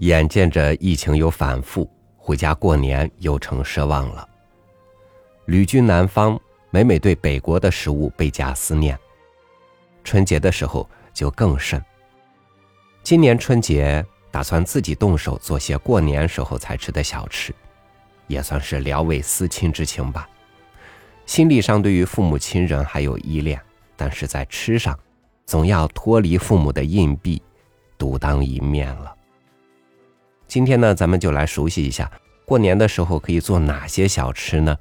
眼见着疫情有反复，回家过年又成奢望了。旅居南方，每每对北国的食物倍加思念。春节的时候就更甚。今年春节打算自己动手做些过年时候才吃的小吃，也算是聊慰思亲之情吧。心理上对于父母亲人还有依恋，但是在吃上，总要脱离父母的硬币，独当一面了。今天呢，咱们就来熟悉一下过年的时候可以做哪些小吃呢？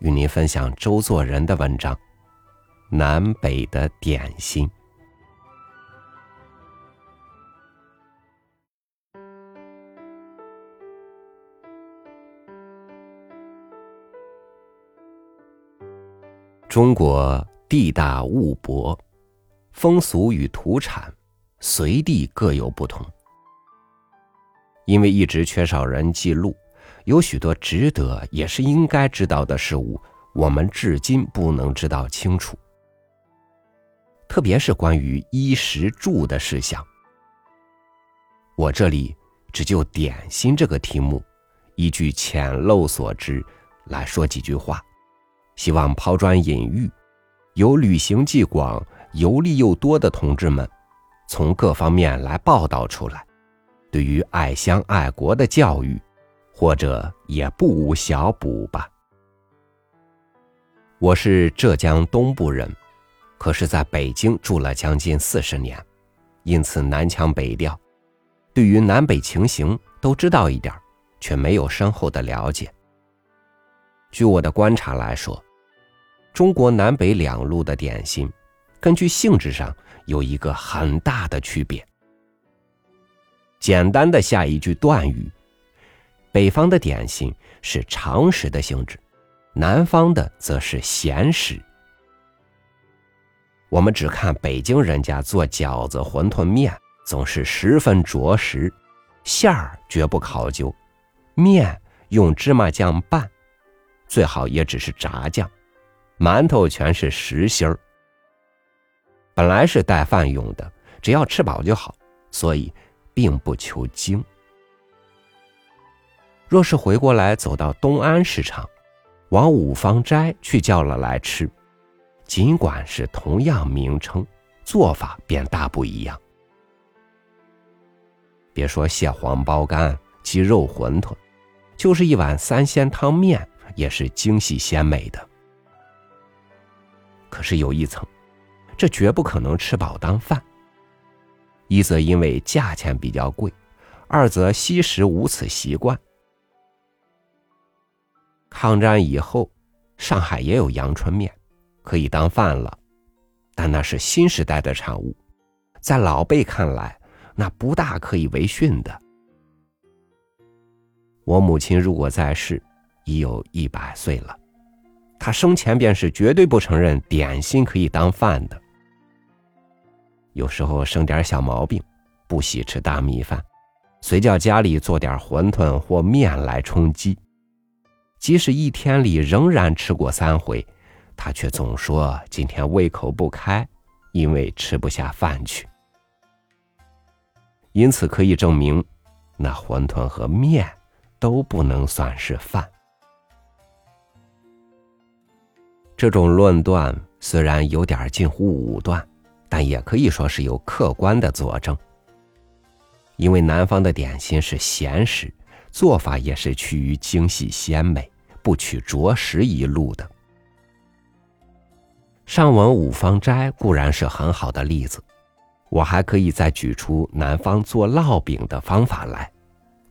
与您分享周作人的文章《南北的点心》。中国地大物博，风俗与土产随地各有不同。因为一直缺少人记录，有许多值得也是应该知道的事物，我们至今不能知道清楚。特别是关于衣食住的事项，我这里只就点心这个题目，依据浅陋所知来说几句话，希望抛砖引玉，有旅行既广、游历又多的同志们，从各方面来报道出来。对于爱乡爱国的教育，或者也不无小补吧。我是浙江东部人，可是在北京住了将近四十年，因此南腔北调，对于南北情形都知道一点，却没有深厚的了解。据我的观察来说，中国南北两路的点心，根据性质上有一个很大的区别。简单的下一句断语：北方的点心是常食的性质，南方的则是咸食。我们只看北京人家做饺子、馄饨面，总是十分着实，馅儿绝不考究，面用芝麻酱拌，最好也只是炸酱，馒头全是实心儿。本来是带饭用的，只要吃饱就好，所以。并不求精。若是回过来走到东安市场，往五芳斋去叫了来吃，尽管是同样名称，做法便大不一样。别说蟹黄包干、鸡肉馄饨，就是一碗三鲜汤面，也是精细鲜美的。可是有一层，这绝不可能吃饱当饭。一则因为价钱比较贵，二则吸食无此习惯。抗战以后，上海也有阳春面，可以当饭了，但那是新时代的产物，在老辈看来，那不大可以为训的。我母亲如果在世，已有一百岁了，她生前便是绝对不承认点心可以当饭的。有时候生点小毛病，不喜吃大米饭，随叫家里做点馄饨或面来充饥。即使一天里仍然吃过三回，他却总说今天胃口不开，因为吃不下饭去。因此可以证明，那馄饨和面都不能算是饭。这种论断虽然有点近乎武断。但也可以说是有客观的佐证，因为南方的点心是咸食，做法也是趋于精细鲜美，不取着实一路的。上文五芳斋固然是很好的例子，我还可以再举出南方做烙饼的方法来，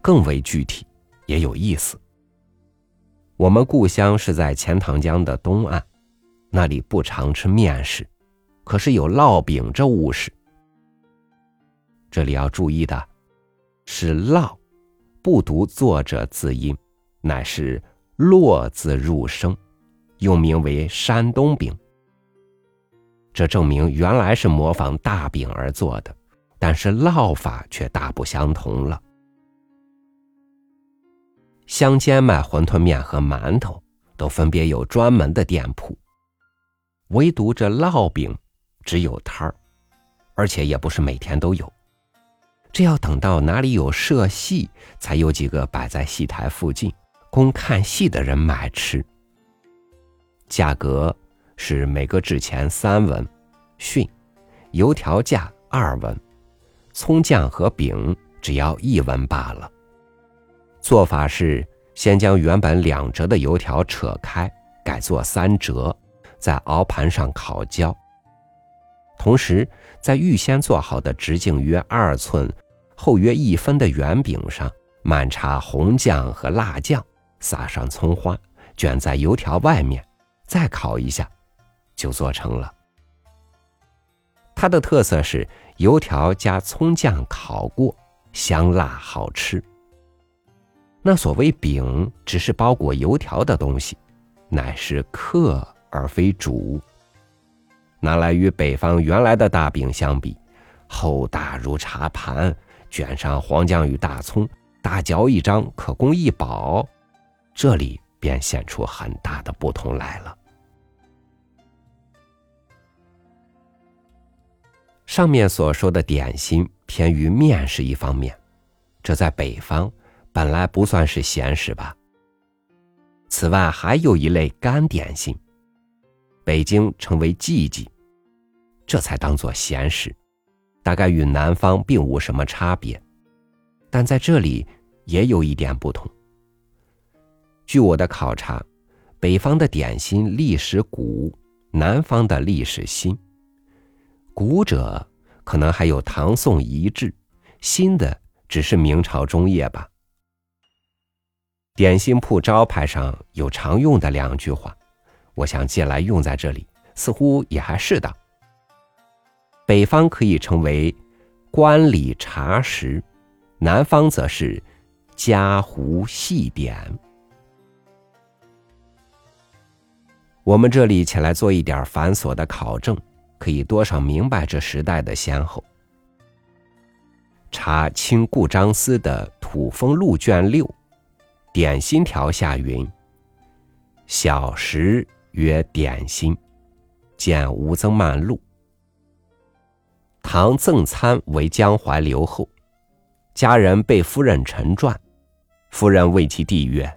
更为具体，也有意思。我们故乡是在钱塘江的东岸，那里不常吃面食。可是有烙饼这物事，这里要注意的，是烙，不读作者字音，乃是落字入声，又名为山东饼。这证明原来是模仿大饼而做的，但是烙法却大不相同了。乡间卖馄饨面和馒头，都分别有专门的店铺，唯独这烙饼。只有摊儿，而且也不是每天都有。这要等到哪里有社戏，才有几个摆在戏台附近，供看戏的人买吃。价格是每个制钱三文，逊，油条价二文，葱酱和饼只要一文罢了。做法是先将原本两折的油条扯开，改做三折，在熬盘上烤焦。同时，在预先做好的直径约二寸、厚约一分的圆饼上，满插红酱和辣酱，撒上葱花，卷在油条外面，再烤一下，就做成了。它的特色是油条加葱酱烤过，香辣好吃。那所谓饼，只是包裹油条的东西，乃是客而非主。拿来与北方原来的大饼相比，厚大如茶盘，卷上黄酱与大葱，大嚼一张可供一饱，这里便显出很大的不同来了。上面所说的点心偏于面食一方面，这在北方。本来不算是咸食吧。此外，还有一类干点心，北京称为季季，这才当做闲食，大概与南方并无什么差别，但在这里也有一点不同。据我的考察，北方的点心历史古，南方的历史新。古者可能还有唐宋遗制，新的只是明朝中叶吧。点心铺招牌上有常用的两句话，我想借来用在这里，似乎也还适当。北方可以称为“官礼茶食”，南方则是“家湖细点”。我们这里前来做一点繁琐的考证，可以多少明白这时代的先后。查清顾章思的《土风录》卷六。点心条下云：“小食曰点心，见吴曾漫录。唐赠餐为江淮留后，家人被夫人陈传，夫人谓其弟曰：‘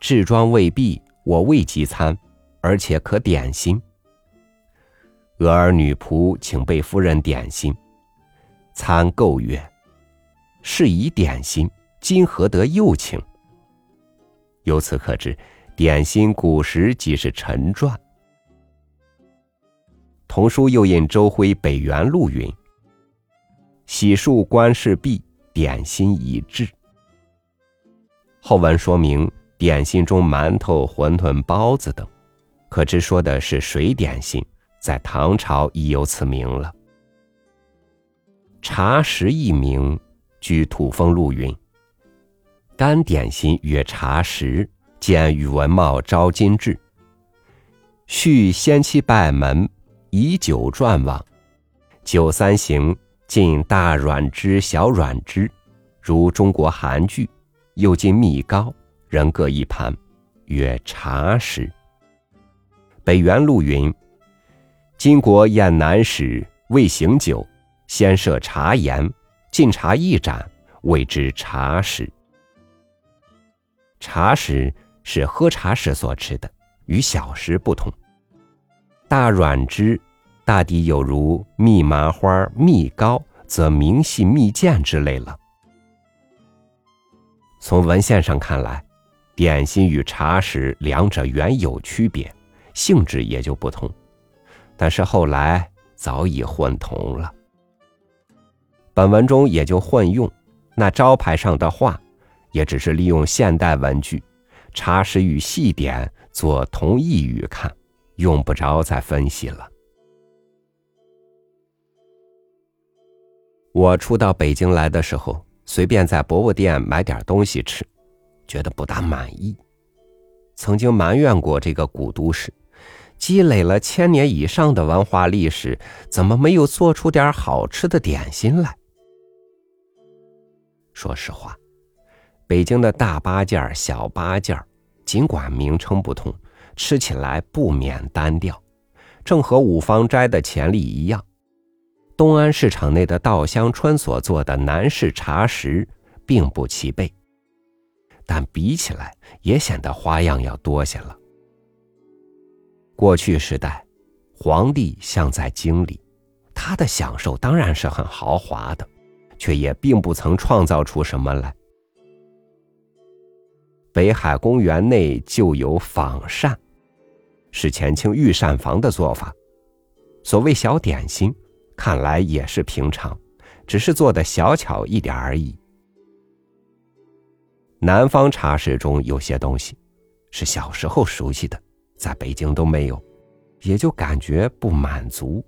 置庄未毕，我未及餐，而且可点心。’俄儿女仆请被夫人点心，餐够曰：‘是以点心，今何得又请？’”由此可知，点心古时即是陈传。童书又引周辉《北元录》云：“洗漱观事毕，点心已至。”后文说明点心中馒头、馄饨、包子等，可知说的是水点心，在唐朝已有此名了。茶食一名，据《土风录》云。干点心曰茶食，见宇文茂《招金志》。续先期拜门，以酒馔往。酒三行，进大软汁、小软汁，如中国韩剧。又进蜜糕，人各一盘，曰茶食。北元陆云：金国燕南时，未行酒，先设茶筵，进茶一盏，谓之茶食。茶食是喝茶时所吃的，与小食不同。大软汁，大抵有如蜜麻花、蜜糕，则明细蜜饯之类了。从文献上看来，点心与茶食两者原有区别，性质也就不同。但是后来早已混同了。本文中也就混用那招牌上的话。也只是利用现代文具，茶食与细点做同义语看，用不着再分析了。我初到北京来的时候，随便在博物店买点东西吃，觉得不大满意，曾经埋怨过这个古都市，积累了千年以上的文化历史，怎么没有做出点好吃的点心来？说实话。北京的大八件、小八件，尽管名称不同，吃起来不免单调，正和五芳斋的潜力一样。东安市场内的稻香村所做的南式茶食并不齐备，但比起来也显得花样要多些了。过去时代，皇帝像在京里，他的享受当然是很豪华的，却也并不曾创造出什么来。北海公园内就有仿膳，是前清御膳房的做法。所谓小点心。看来也是平常，只是做的小巧一点而已。南方茶室中有些东西，是小时候熟悉的，在北京都没有，也就感觉不满足。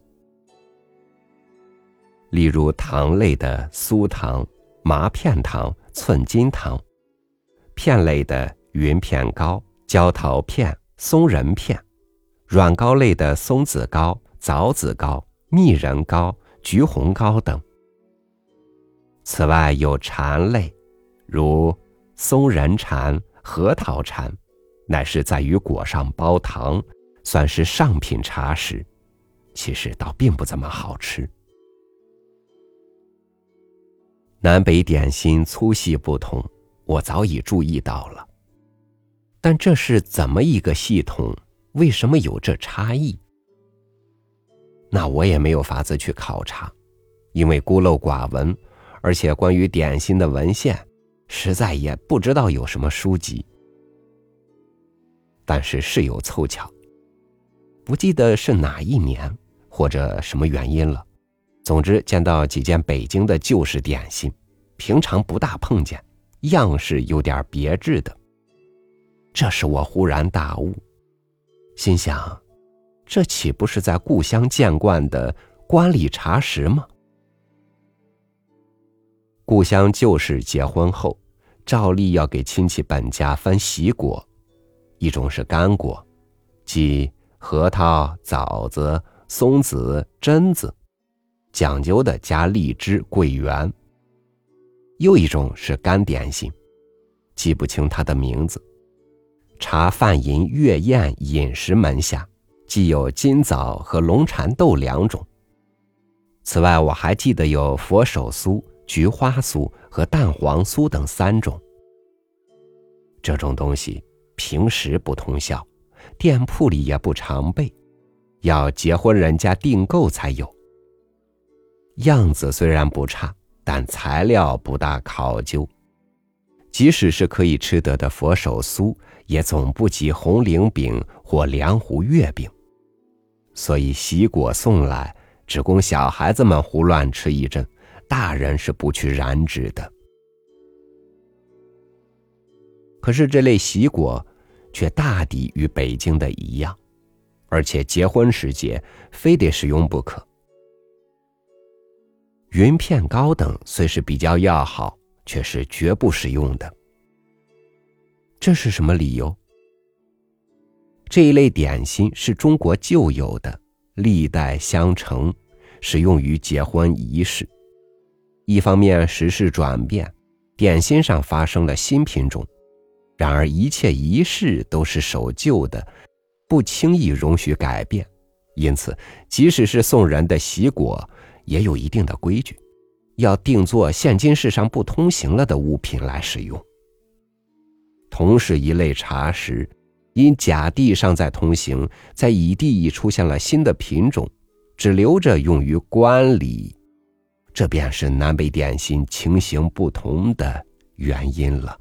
例如糖类的酥糖、麻片糖、寸金糖；片类的云片糕、焦桃片、松仁片；软糕类的松子糕、枣子糕。蜜仁糕、橘红糕等。此外有蝉类，如松仁蝉、核桃蝉，乃是在于果上包糖，算是上品茶食。其实倒并不怎么好吃。南北点心粗细不同，我早已注意到了。但这是怎么一个系统？为什么有这差异？那我也没有法子去考察，因为孤陋寡闻，而且关于点心的文献，实在也不知道有什么书籍。但是事有凑巧，不记得是哪一年或者什么原因了。总之见到几件北京的旧式点心，平常不大碰见，样式有点别致的。这使我忽然大悟，心想。这岂不是在故乡见惯的官礼茶食吗？故乡旧时结婚后，照例要给亲戚本家分喜果，一种是干果，即核桃、枣子、松子、榛子，讲究的加荔枝、桂圆；又一种是干点心，记不清它的名字，茶饭银月宴饮食门下。既有金枣和龙蚕豆两种。此外，我还记得有佛手酥、菊花酥和蛋黄酥等三种。这种东西平时不通销，店铺里也不常备，要结婚人家订购才有。样子虽然不差，但材料不大考究。即使是可以吃得的佛手酥，也总不及红菱饼或凉湖月饼。所以喜果送来，只供小孩子们胡乱吃一阵，大人是不去染指的。可是这类喜果，却大抵与北京的一样，而且结婚时节非得使用不可。云片糕等虽是比较要好，却是绝不使用的。这是什么理由？这一类点心是中国旧有的，历代相承，使用于结婚仪式。一方面时事转变，点心上发生了新品种；然而一切仪式都是守旧的，不轻易容许改变。因此，即使是送人的喜果，也有一定的规矩，要定做现今世上不通行了的物品来使用。同是一类茶食。因甲地尚在通行，在乙地已出现了新的品种，只留着用于官礼，这便是南北点心情形不同的原因了。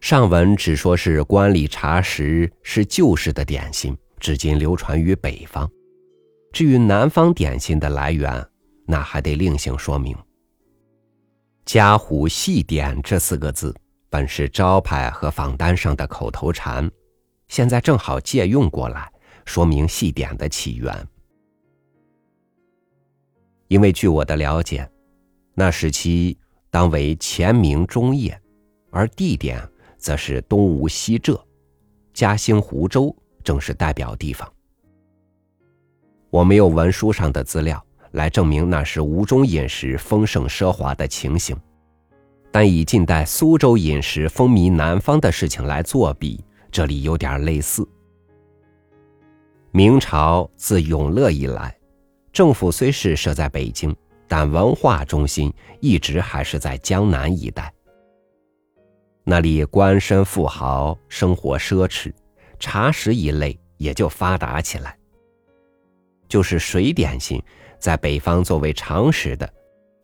上文只说是官礼茶食是旧式的点心，至今流传于北方。至于南方点心的来源，那还得另行说明。家湖细点这四个字。本是招牌和访单上的口头禅，现在正好借用过来，说明细点的起源。因为据我的了解，那时期当为前明中叶，而地点则是东吴西浙，嘉兴湖州正是代表地方。我没有文书上的资料来证明那时吴中饮食丰盛奢华的情形。但以近代苏州饮食风靡南方的事情来作比，这里有点类似。明朝自永乐以来，政府虽是设在北京，但文化中心一直还是在江南一带。那里官绅富豪生活奢侈，茶食一类也就发达起来。就是水点心，在北方作为常识的，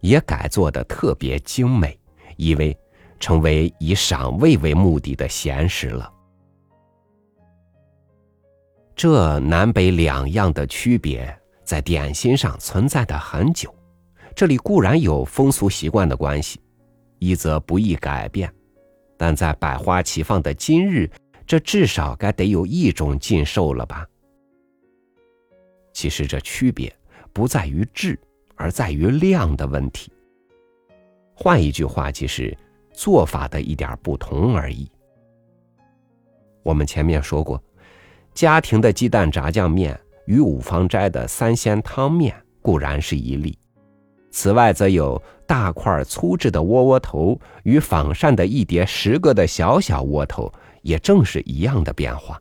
也改做的特别精美，以为成为以赏味为目的的闲食了。这南北两样的区别，在点心上存在的很久。这里固然有风俗习惯的关系，一则不易改变，但在百花齐放的今日，这至少该得有一种禁售了吧？其实这区别不在于质，而在于量的问题。换一句话，即是做法的一点不同而已。我们前面说过。家庭的鸡蛋炸酱面与五芳斋的三鲜汤面固然是一例，此外则有大块粗制的窝窝头与仿膳的一碟十个的小小窝头，也正是一样的变化。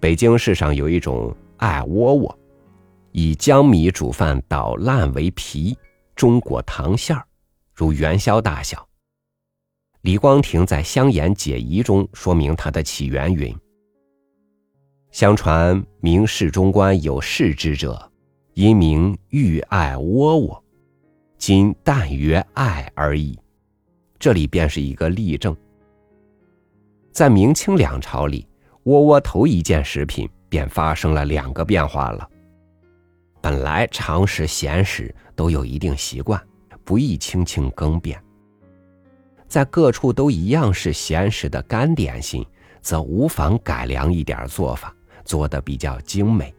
北京市上有一种艾窝窝，以江米煮饭捣烂为皮，中国糖馅儿，如元宵大小。李光庭在《香言解疑》中说明它的起源云：“相传明世中官有世之者，因名欲爱窝窝，今但曰爱而已。”这里便是一个例证。在明清两朝里，窝窝头一件食品便发生了两个变化了。本来常食咸食都有一定习惯，不易轻轻更变。在各处都一样是咸食的干点心，则无妨改良一点做法，做得比较精美。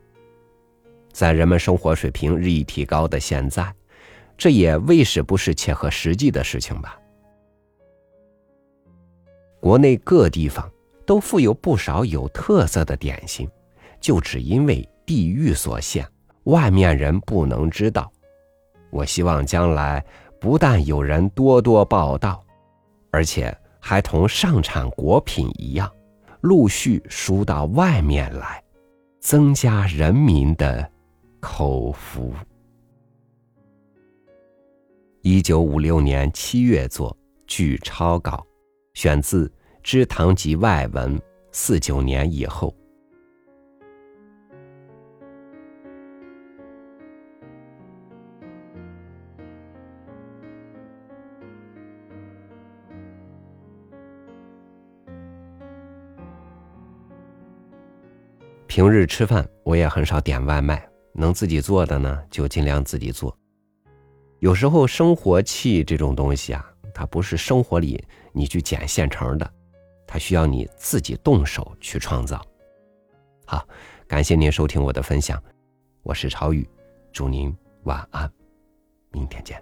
在人们生活水平日益提高的现在，这也未使不是切合实际的事情吧？国内各地方都富有不少有特色的点心，就只因为地域所限，外面人不能知道。我希望将来不但有人多多报道。而且还同上产果品一样，陆续输到外面来，增加人民的口福。一九五六年七月作，据抄稿，选自《知堂集外文》，四九年以后。平日吃饭，我也很少点外卖，能自己做的呢，就尽量自己做。有时候生活气这种东西啊，它不是生活里你去捡现成的，它需要你自己动手去创造。好，感谢您收听我的分享，我是朝宇，祝您晚安，明天见。